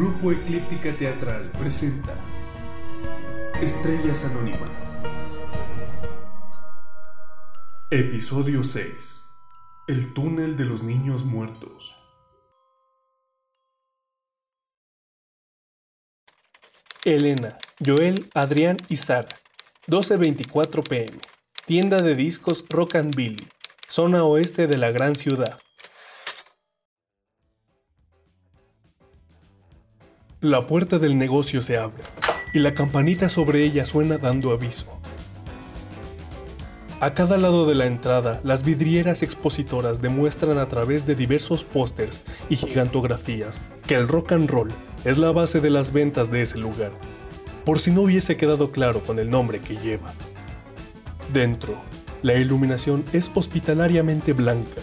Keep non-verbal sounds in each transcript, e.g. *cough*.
Grupo Eclíptica Teatral presenta Estrellas Anónimas. Episodio 6. El túnel de los niños muertos. Elena, Joel, Adrián y Sara. 12.24 pm. Tienda de discos Rock and Billy. Zona oeste de la gran ciudad. La puerta del negocio se abre y la campanita sobre ella suena dando aviso. A cada lado de la entrada, las vidrieras expositoras demuestran a través de diversos pósters y gigantografías que el rock and roll es la base de las ventas de ese lugar, por si no hubiese quedado claro con el nombre que lleva. Dentro, la iluminación es hospitalariamente blanca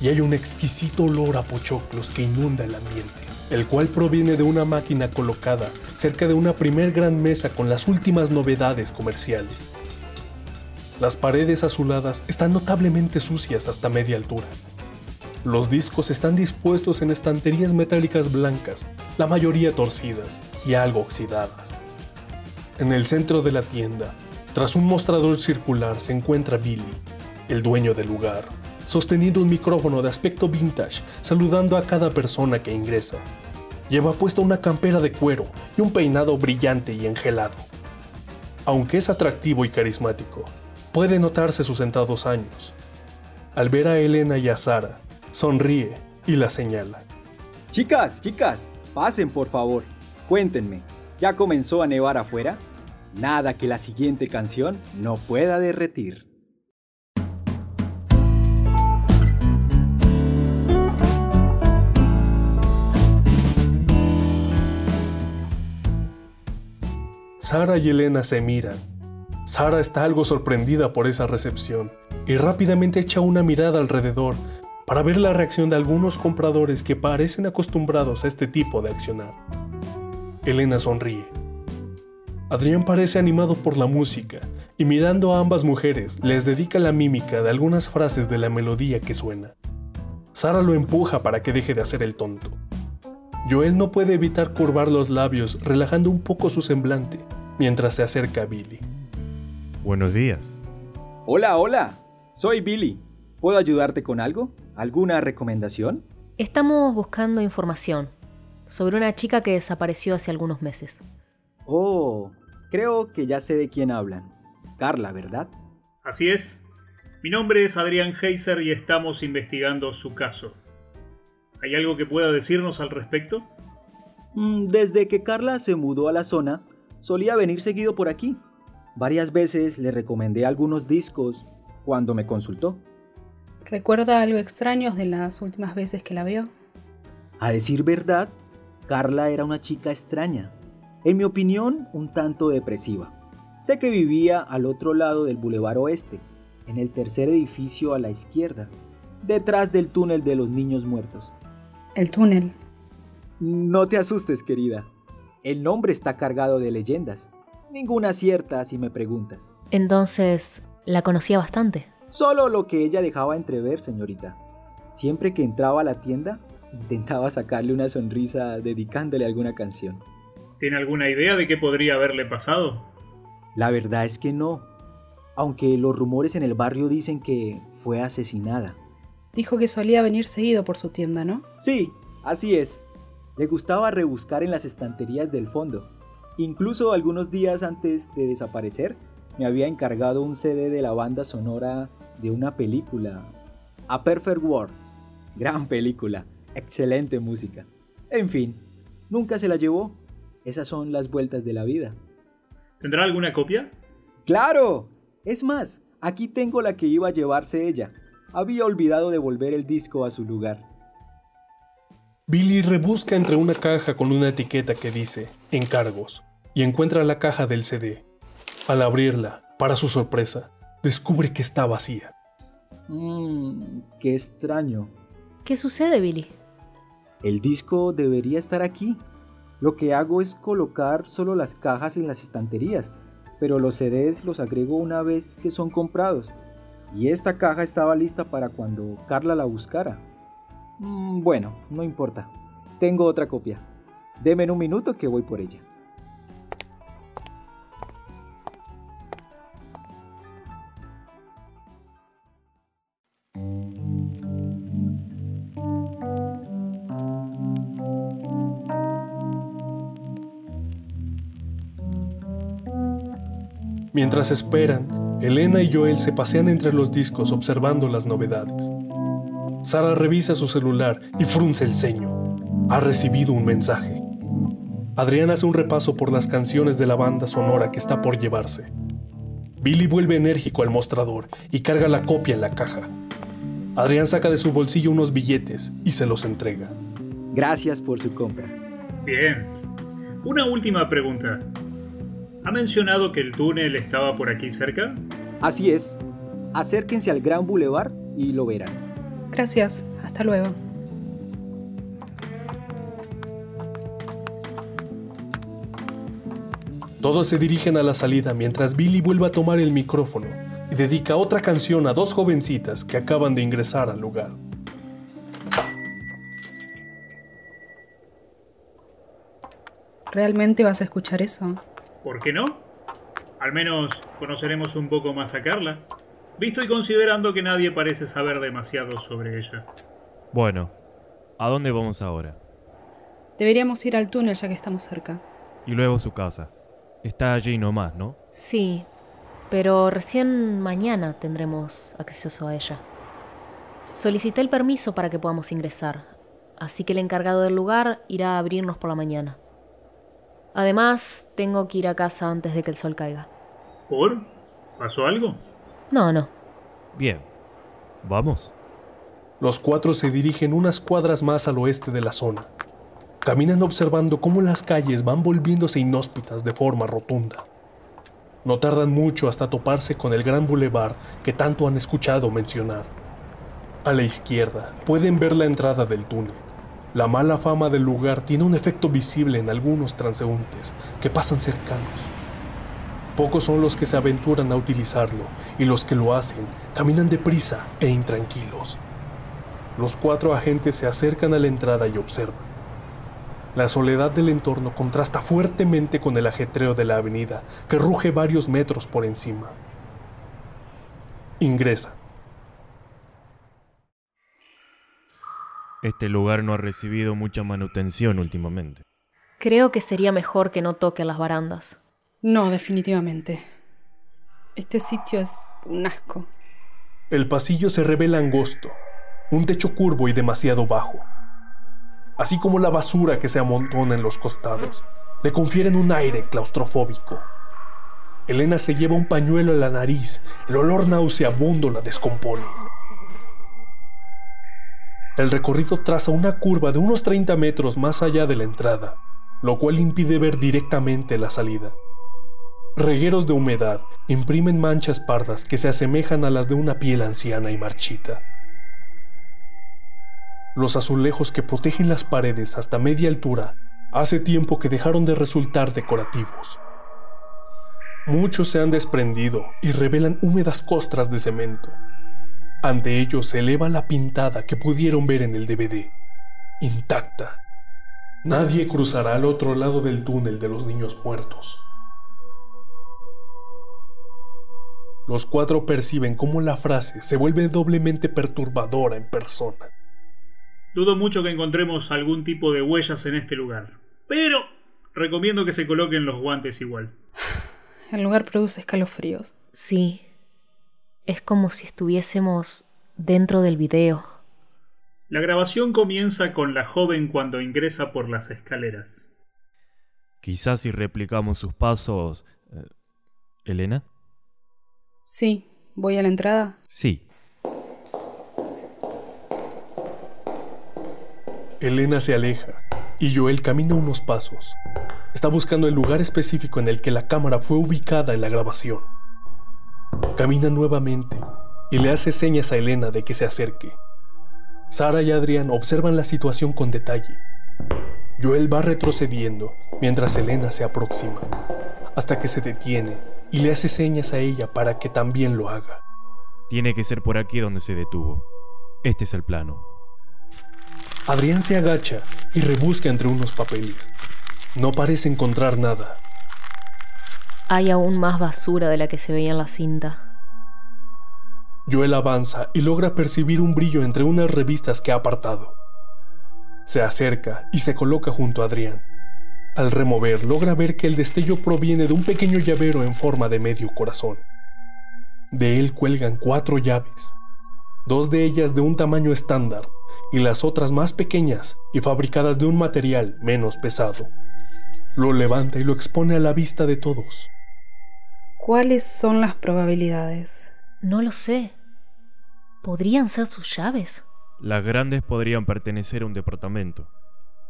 y hay un exquisito olor a pochoclos que inunda el ambiente el cual proviene de una máquina colocada cerca de una primer gran mesa con las últimas novedades comerciales. Las paredes azuladas están notablemente sucias hasta media altura. Los discos están dispuestos en estanterías metálicas blancas, la mayoría torcidas y algo oxidadas. En el centro de la tienda, tras un mostrador circular, se encuentra Billy, el dueño del lugar, sosteniendo un micrófono de aspecto vintage, saludando a cada persona que ingresa. Lleva puesta una campera de cuero y un peinado brillante y engelado. Aunque es atractivo y carismático, puede notarse sus sentados años. Al ver a Elena y a Sara, sonríe y la señala. Chicas, chicas, pasen por favor. Cuéntenme, ¿ya comenzó a nevar afuera? Nada que la siguiente canción no pueda derretir. Sara y Elena se miran. Sara está algo sorprendida por esa recepción y rápidamente echa una mirada alrededor para ver la reacción de algunos compradores que parecen acostumbrados a este tipo de accionar. Elena sonríe. Adrián parece animado por la música y mirando a ambas mujeres les dedica la mímica de algunas frases de la melodía que suena. Sara lo empuja para que deje de hacer el tonto. Joel no puede evitar curvar los labios relajando un poco su semblante mientras se acerca Billy. Buenos días. Hola, hola. Soy Billy. ¿Puedo ayudarte con algo? ¿Alguna recomendación? Estamos buscando información sobre una chica que desapareció hace algunos meses. Oh, creo que ya sé de quién hablan. Carla, ¿verdad? Así es. Mi nombre es Adrián Heiser y estamos investigando su caso. ¿Hay algo que pueda decirnos al respecto? Mm, desde que Carla se mudó a la zona, solía venir seguido por aquí. Varias veces le recomendé algunos discos cuando me consultó. ¿Recuerda algo extraño de las últimas veces que la vio? A decir verdad, Carla era una chica extraña. En mi opinión, un tanto depresiva. Sé que vivía al otro lado del Boulevard Oeste, en el tercer edificio a la izquierda, detrás del túnel de los niños muertos. El túnel. No te asustes, querida. El nombre está cargado de leyendas. Ninguna cierta si me preguntas. Entonces, ¿la conocía bastante? Solo lo que ella dejaba entrever, señorita. Siempre que entraba a la tienda, intentaba sacarle una sonrisa dedicándole alguna canción. ¿Tiene alguna idea de qué podría haberle pasado? La verdad es que no. Aunque los rumores en el barrio dicen que fue asesinada. Dijo que solía venir seguido por su tienda, ¿no? Sí, así es. Le gustaba rebuscar en las estanterías del fondo. Incluso algunos días antes de desaparecer, me había encargado un CD de la banda sonora de una película, A Perfect World. Gran película, excelente música. En fin, nunca se la llevó. Esas son las vueltas de la vida. ¿Tendrá alguna copia? ¡Claro! Es más, aquí tengo la que iba a llevarse ella. Había olvidado devolver el disco a su lugar. Billy rebusca entre una caja con una etiqueta que dice encargos y encuentra la caja del CD. Al abrirla, para su sorpresa, descubre que está vacía. Mmm, qué extraño. ¿Qué sucede, Billy? El disco debería estar aquí. Lo que hago es colocar solo las cajas en las estanterías, pero los CDs los agrego una vez que son comprados. Y esta caja estaba lista para cuando Carla la buscara. Mm, bueno, no importa. Tengo otra copia. Deme en un minuto que voy por ella. Mientras esperan, Elena y Joel se pasean entre los discos observando las novedades. Sara revisa su celular y frunce el ceño. Ha recibido un mensaje. Adrián hace un repaso por las canciones de la banda sonora que está por llevarse. Billy vuelve enérgico al mostrador y carga la copia en la caja. Adrián saca de su bolsillo unos billetes y se los entrega. Gracias por su compra. Bien. Una última pregunta. ¿Ha mencionado que el túnel estaba por aquí cerca? Así es. Acérquense al Gran Boulevard y lo verán. Gracias, hasta luego. Todos se dirigen a la salida mientras Billy vuelve a tomar el micrófono y dedica otra canción a dos jovencitas que acaban de ingresar al lugar. ¿Realmente vas a escuchar eso? ¿Por qué no? Al menos conoceremos un poco más a Carla, visto y considerando que nadie parece saber demasiado sobre ella. Bueno, ¿a dónde vamos ahora? Deberíamos ir al túnel ya que estamos cerca. Y luego su casa. Está allí nomás, ¿no? Sí, pero recién mañana tendremos acceso a ella. Solicité el permiso para que podamos ingresar, así que el encargado del lugar irá a abrirnos por la mañana. Además, tengo que ir a casa antes de que el sol caiga. ¿Por? ¿Pasó algo? No, no. Bien. ¿Vamos? Los cuatro se dirigen unas cuadras más al oeste de la zona. Caminan observando cómo las calles van volviéndose inhóspitas de forma rotunda. No tardan mucho hasta toparse con el gran bulevar que tanto han escuchado mencionar. A la izquierda pueden ver la entrada del túnel. La mala fama del lugar tiene un efecto visible en algunos transeúntes que pasan cercanos. Pocos son los que se aventuran a utilizarlo y los que lo hacen caminan deprisa e intranquilos. Los cuatro agentes se acercan a la entrada y observan. La soledad del entorno contrasta fuertemente con el ajetreo de la avenida, que ruge varios metros por encima. Ingresa. Este lugar no ha recibido mucha manutención últimamente. Creo que sería mejor que no toque las barandas. No, definitivamente. Este sitio es un asco. El pasillo se revela angosto, un techo curvo y demasiado bajo, así como la basura que se amontona en los costados, le confieren un aire claustrofóbico. Elena se lleva un pañuelo a la nariz, el olor nauseabundo la descompone. El recorrido traza una curva de unos 30 metros más allá de la entrada, lo cual impide ver directamente la salida. Regueros de humedad imprimen manchas pardas que se asemejan a las de una piel anciana y marchita. Los azulejos que protegen las paredes hasta media altura hace tiempo que dejaron de resultar decorativos. Muchos se han desprendido y revelan húmedas costras de cemento. Ante ellos se eleva la pintada que pudieron ver en el DVD, intacta. Nadie cruzará al otro lado del túnel de los niños muertos. Los cuatro perciben cómo la frase se vuelve doblemente perturbadora en persona. Dudo mucho que encontremos algún tipo de huellas en este lugar. Pero recomiendo que se coloquen los guantes igual. *sighs* El lugar produce escalofríos. Sí. Es como si estuviésemos dentro del video. La grabación comienza con la joven cuando ingresa por las escaleras. Quizás si replicamos sus pasos... eh, ¿Elena? Sí, voy a la entrada. Sí. Elena se aleja y Joel camina unos pasos. Está buscando el lugar específico en el que la cámara fue ubicada en la grabación. Camina nuevamente y le hace señas a Elena de que se acerque. Sara y Adrián observan la situación con detalle. Joel va retrocediendo mientras Elena se aproxima, hasta que se detiene y le hace señas a ella para que también lo haga. Tiene que ser por aquí donde se detuvo. Este es el plano. Adrián se agacha y rebusca entre unos papeles. No parece encontrar nada. Hay aún más basura de la que se veía en la cinta. Joel avanza y logra percibir un brillo entre unas revistas que ha apartado. Se acerca y se coloca junto a Adrián. Al remover, logra ver que el destello proviene de un pequeño llavero en forma de medio corazón. De él cuelgan cuatro llaves, dos de ellas de un tamaño estándar y las otras más pequeñas y fabricadas de un material menos pesado. Lo levanta y lo expone a la vista de todos. ¿Cuáles son las probabilidades? No lo sé. ¿Podrían ser sus llaves? Las grandes podrían pertenecer a un departamento.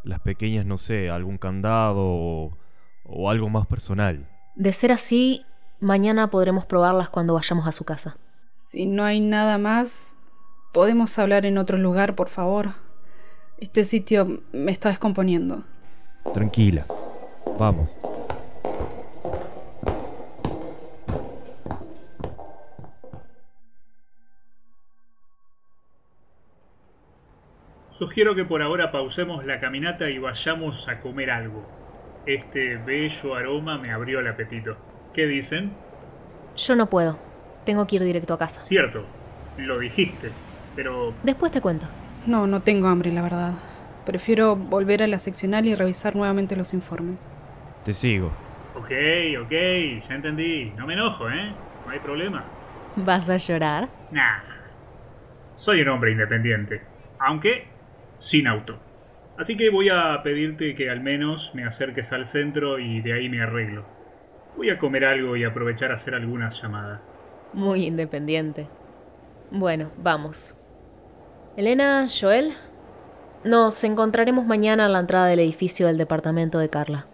Las pequeñas, no sé, algún candado o, o algo más personal. De ser así, mañana podremos probarlas cuando vayamos a su casa. Si no hay nada más, podemos hablar en otro lugar, por favor. Este sitio me está descomponiendo. Tranquila. Vamos. Sugiero que por ahora pausemos la caminata y vayamos a comer algo. Este bello aroma me abrió el apetito. ¿Qué dicen? Yo no puedo. Tengo que ir directo a casa. Cierto, lo dijiste, pero Después te cuento. No, no tengo hambre, la verdad. Prefiero volver a la seccional y revisar nuevamente los informes. Te sigo. Ok, ok, ya entendí. No me enojo, ¿eh? No hay problema. ¿Vas a llorar? Nah. Soy un hombre independiente. Aunque sin auto. Así que voy a pedirte que al menos me acerques al centro y de ahí me arreglo. Voy a comer algo y aprovechar a hacer algunas llamadas. Muy independiente. Bueno, vamos. Elena, Joel, nos encontraremos mañana a la entrada del edificio del departamento de Carla.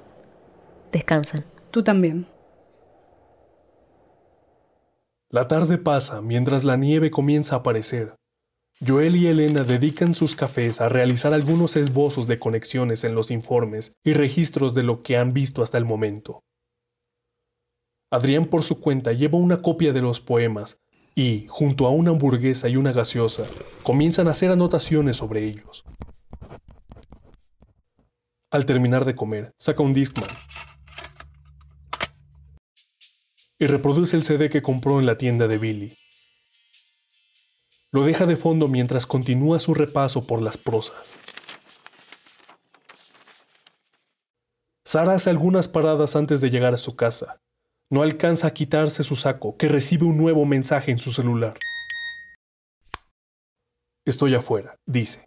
Descansen. Tú también. La tarde pasa mientras la nieve comienza a aparecer. Joel y Elena dedican sus cafés a realizar algunos esbozos de conexiones en los informes y registros de lo que han visto hasta el momento. Adrián por su cuenta lleva una copia de los poemas y, junto a una hamburguesa y una gaseosa, comienzan a hacer anotaciones sobre ellos. Al terminar de comer, saca un Discman y reproduce el CD que compró en la tienda de Billy. Lo deja de fondo mientras continúa su repaso por las prosas. Sara hace algunas paradas antes de llegar a su casa. No alcanza a quitarse su saco, que recibe un nuevo mensaje en su celular. Estoy afuera, dice.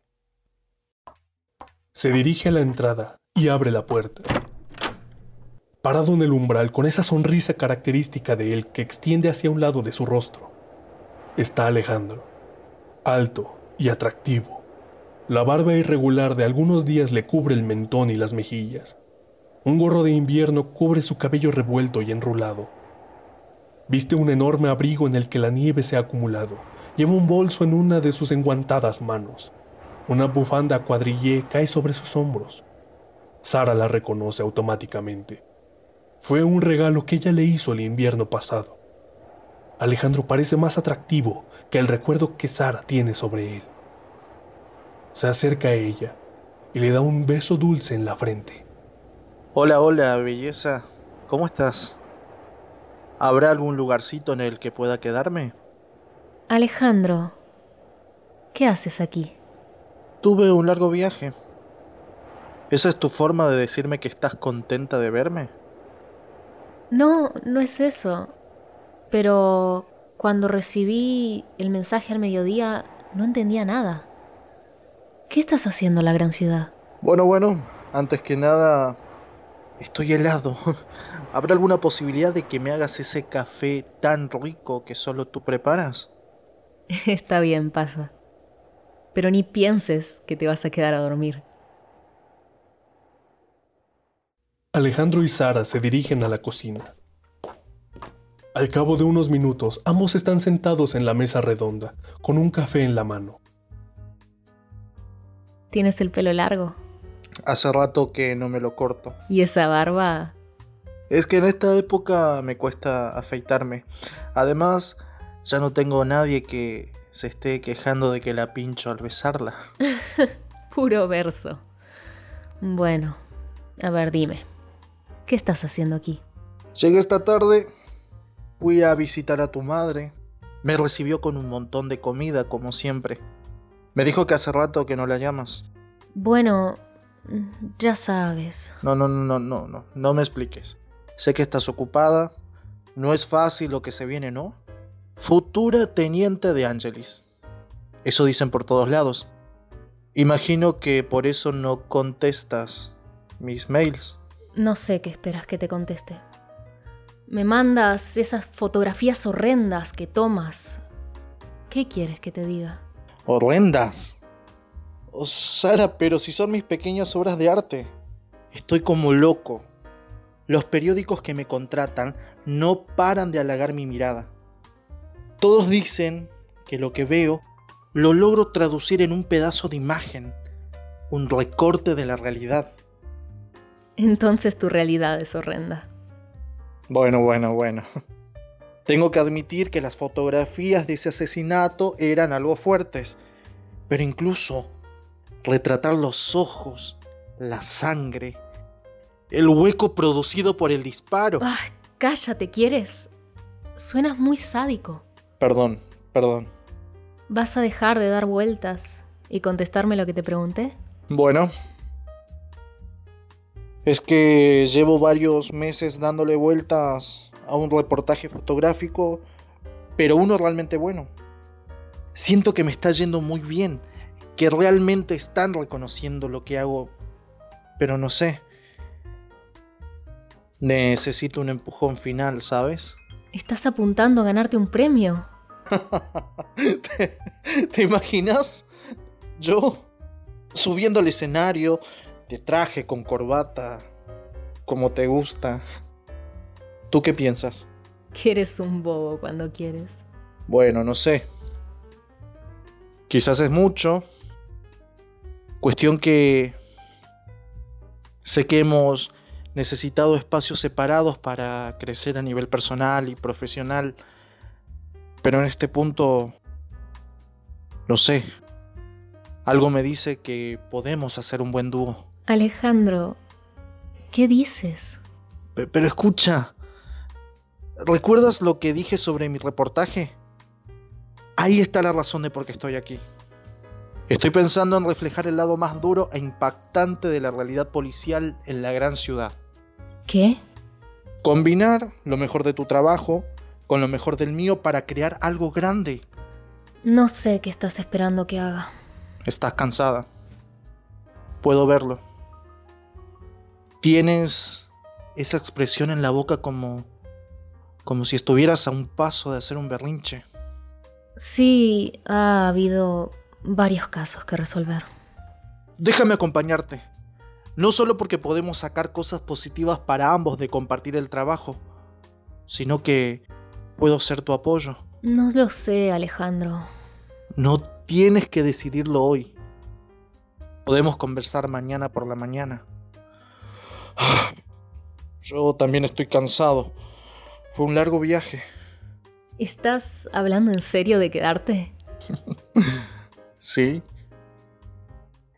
Se dirige a la entrada y abre la puerta. Parado en el umbral con esa sonrisa característica de él que extiende hacia un lado de su rostro, está Alejandro alto y atractivo. La barba irregular de algunos días le cubre el mentón y las mejillas. Un gorro de invierno cubre su cabello revuelto y enrulado. Viste un enorme abrigo en el que la nieve se ha acumulado. Lleva un bolso en una de sus enguantadas manos. Una bufanda cuadrillé cae sobre sus hombros. Sara la reconoce automáticamente. Fue un regalo que ella le hizo el invierno pasado. Alejandro parece más atractivo que el recuerdo que Sara tiene sobre él. Se acerca a ella y le da un beso dulce en la frente. Hola, hola, belleza. ¿Cómo estás? ¿Habrá algún lugarcito en el que pueda quedarme? Alejandro, ¿qué haces aquí? Tuve un largo viaje. ¿Esa es tu forma de decirme que estás contenta de verme? No, no es eso. Pero cuando recibí el mensaje al mediodía no entendía nada. ¿Qué estás haciendo en la gran ciudad? Bueno, bueno, antes que nada, estoy helado. *laughs* ¿Habrá alguna posibilidad de que me hagas ese café tan rico que solo tú preparas? *laughs* Está bien, pasa. Pero ni pienses que te vas a quedar a dormir. Alejandro y Sara se dirigen a la cocina. Al cabo de unos minutos, ambos están sentados en la mesa redonda, con un café en la mano. Tienes el pelo largo. Hace rato que no me lo corto. ¿Y esa barba? Es que en esta época me cuesta afeitarme. Además, ya no tengo nadie que se esté quejando de que la pincho al besarla. *laughs* Puro verso. Bueno, a ver, dime. ¿Qué estás haciendo aquí? Llegué esta tarde, fui a visitar a tu madre. Me recibió con un montón de comida, como siempre. Me dijo que hace rato que no la llamas. Bueno, ya sabes. No, no, no, no, no, no, no me expliques. Sé que estás ocupada. No es fácil lo que se viene, ¿no? Futura teniente de Angelis. Eso dicen por todos lados. Imagino que por eso no contestas mis mails. No sé qué esperas que te conteste. Me mandas esas fotografías horrendas que tomas. ¿Qué quieres que te diga? Horrendas. Oh, Sara, pero si son mis pequeñas obras de arte. Estoy como loco. Los periódicos que me contratan no paran de halagar mi mirada. Todos dicen que lo que veo lo logro traducir en un pedazo de imagen, un recorte de la realidad. Entonces tu realidad es horrenda. Bueno, bueno, bueno. *laughs* Tengo que admitir que las fotografías de ese asesinato eran algo fuertes, pero incluso retratar los ojos, la sangre, el hueco producido por el disparo. Ah, cállate, ¿quieres? Suenas muy sádico. Perdón, perdón. ¿Vas a dejar de dar vueltas y contestarme lo que te pregunté? Bueno. Es que llevo varios meses dándole vueltas a un reportaje fotográfico, pero uno realmente bueno. Siento que me está yendo muy bien, que realmente están reconociendo lo que hago, pero no sé. Necesito un empujón final, ¿sabes? Estás apuntando a ganarte un premio. *laughs* ¿Te, te imaginas? Yo subiendo al escenario, de traje con corbata, como te gusta. ¿Tú qué piensas? Que eres un bobo cuando quieres. Bueno, no sé. Quizás es mucho. Cuestión que sé que hemos necesitado espacios separados para crecer a nivel personal y profesional. Pero en este punto, no sé. Algo me dice que podemos hacer un buen dúo. Alejandro, ¿qué dices? Pe- Pero escucha, ¿recuerdas lo que dije sobre mi reportaje? Ahí está la razón de por qué estoy aquí. Estoy pensando en reflejar el lado más duro e impactante de la realidad policial en la gran ciudad. ¿Qué? Combinar lo mejor de tu trabajo con lo mejor del mío para crear algo grande. No sé qué estás esperando que haga. Estás cansada. Puedo verlo. Tienes esa expresión en la boca como como si estuvieras a un paso de hacer un berrinche. Sí, ha habido varios casos que resolver. Déjame acompañarte. No solo porque podemos sacar cosas positivas para ambos de compartir el trabajo, sino que puedo ser tu apoyo. No lo sé, Alejandro. No tienes que decidirlo hoy. Podemos conversar mañana por la mañana. *sighs* Yo también estoy cansado. Fue un largo viaje. ¿Estás hablando en serio de quedarte? *laughs* Sí.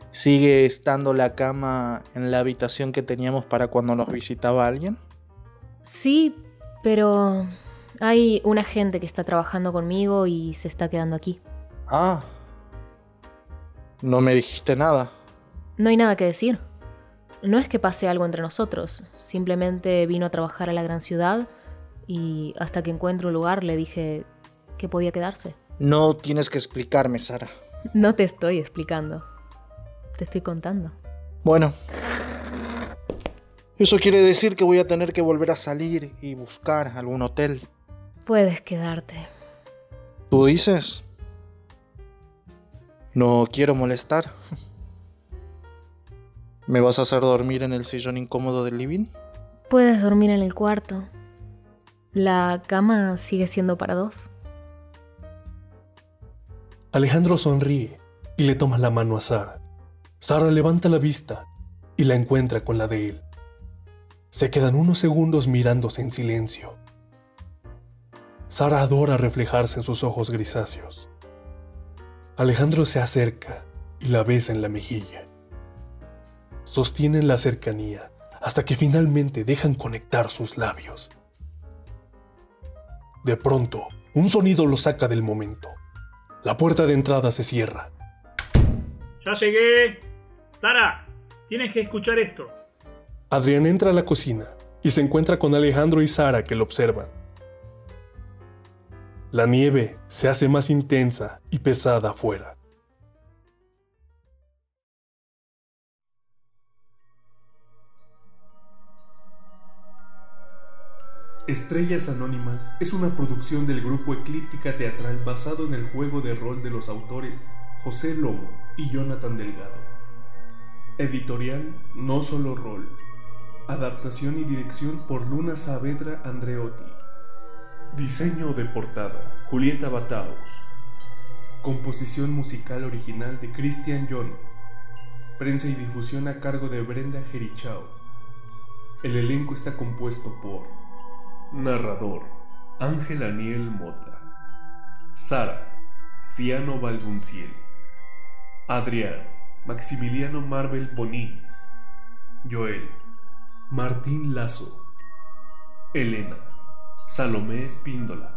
¿Sigue estando la cama en la habitación que teníamos para cuando nos visitaba alguien? Sí, pero hay una gente que está trabajando conmigo y se está quedando aquí. Ah. No me dijiste nada. No hay nada que decir. No es que pase algo entre nosotros, simplemente vino a trabajar a la gran ciudad y hasta que encuentre un lugar le dije que podía quedarse. No tienes que explicarme, Sara. No te estoy explicando, te estoy contando. Bueno. Eso quiere decir que voy a tener que volver a salir y buscar algún hotel. Puedes quedarte. ¿Tú dices? No quiero molestar. ¿Me vas a hacer dormir en el sillón incómodo del living? Puedes dormir en el cuarto. La cama sigue siendo para dos. Alejandro sonríe y le toma la mano a Sara. Sara levanta la vista y la encuentra con la de él. Se quedan unos segundos mirándose en silencio. Sara adora reflejarse en sus ojos grisáceos. Alejandro se acerca y la besa en la mejilla. Sostienen la cercanía hasta que finalmente dejan conectar sus labios. De pronto, un sonido los saca del momento. La puerta de entrada se cierra. ¡Ya llegué! Sara, tienes que escuchar esto. Adrián entra a la cocina y se encuentra con Alejandro y Sara que lo observan. La nieve se hace más intensa y pesada afuera. Estrellas Anónimas es una producción del grupo Eclíptica Teatral basado en el juego de rol de los autores José Lomo y Jonathan Delgado. Editorial No Solo Rol. Adaptación y dirección por Luna Saavedra Andreotti. Diseño de portada Julieta Bataos. Composición musical original de Christian Jones. Prensa y difusión a cargo de Brenda Jerichao. El elenco está compuesto por Narrador Ángel Aniel Mota. Sara Ciano Valbunciel. Adrián Maximiliano Marvel Bonín. Joel Martín Lazo. Elena Salomé Espíndola.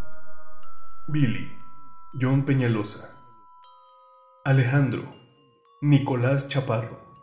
Billy John Peñalosa. Alejandro Nicolás Chaparro.